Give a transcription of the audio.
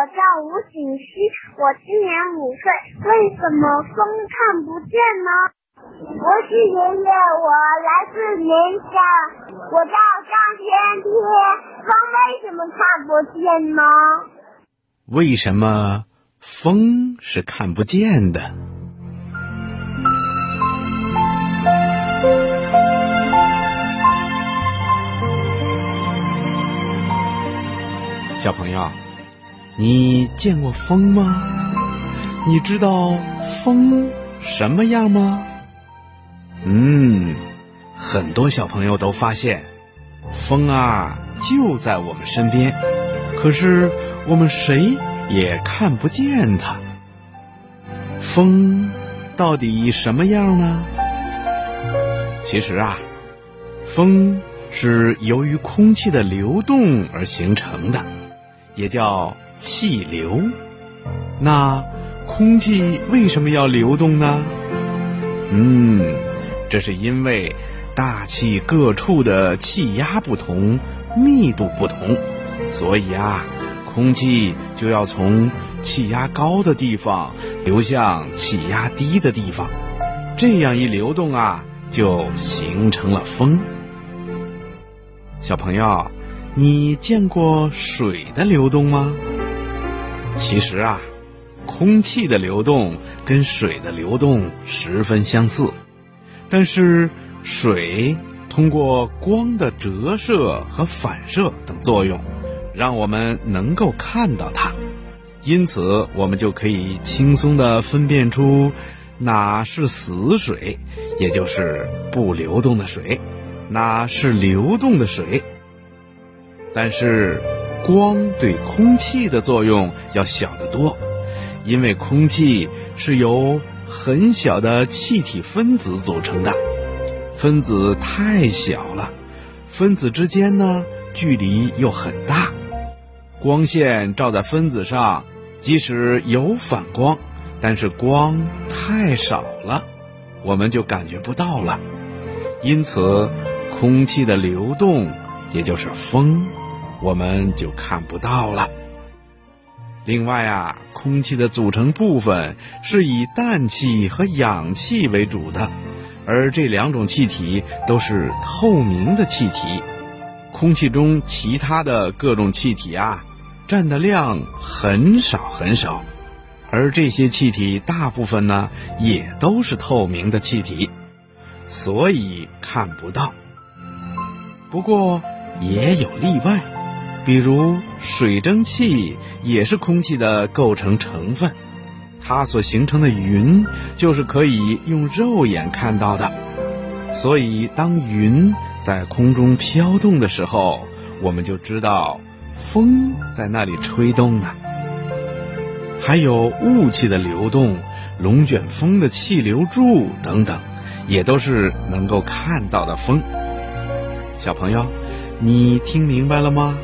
我叫吴景熙，我今年五岁。为什么风看不见呢？博士爷爷，我来自宁夏，我叫张天天。风为什么看不见呢？为什么风是看不见的？小朋友，你见过风吗？你知道风什么样吗？嗯，很多小朋友都发现，风啊就在我们身边，可是我们谁也看不见它。风到底什么样呢？其实啊，风是由于空气的流动而形成的。也叫气流。那空气为什么要流动呢？嗯，这是因为大气各处的气压不同，密度不同，所以啊，空气就要从气压高的地方流向气压低的地方。这样一流动啊，就形成了风。小朋友。你见过水的流动吗？其实啊，空气的流动跟水的流动十分相似，但是水通过光的折射和反射等作用，让我们能够看到它，因此我们就可以轻松地分辨出哪是死水，也就是不流动的水，哪是流动的水。但是，光对空气的作用要小得多，因为空气是由很小的气体分子组成的，分子太小了，分子之间呢距离又很大，光线照在分子上，即使有反光，但是光太少了，我们就感觉不到了。因此，空气的流动，也就是风。我们就看不到了。另外啊，空气的组成部分是以氮气和氧气为主的，而这两种气体都是透明的气体。空气中其他的各种气体啊，占的量很少很少，而这些气体大部分呢，也都是透明的气体，所以看不到。不过也有例外。比如水蒸气也是空气的构成成分，它所形成的云就是可以用肉眼看到的。所以，当云在空中飘动的时候，我们就知道风在那里吹动呢。还有雾气的流动、龙卷风的气流柱等等，也都是能够看到的风。小朋友，你听明白了吗？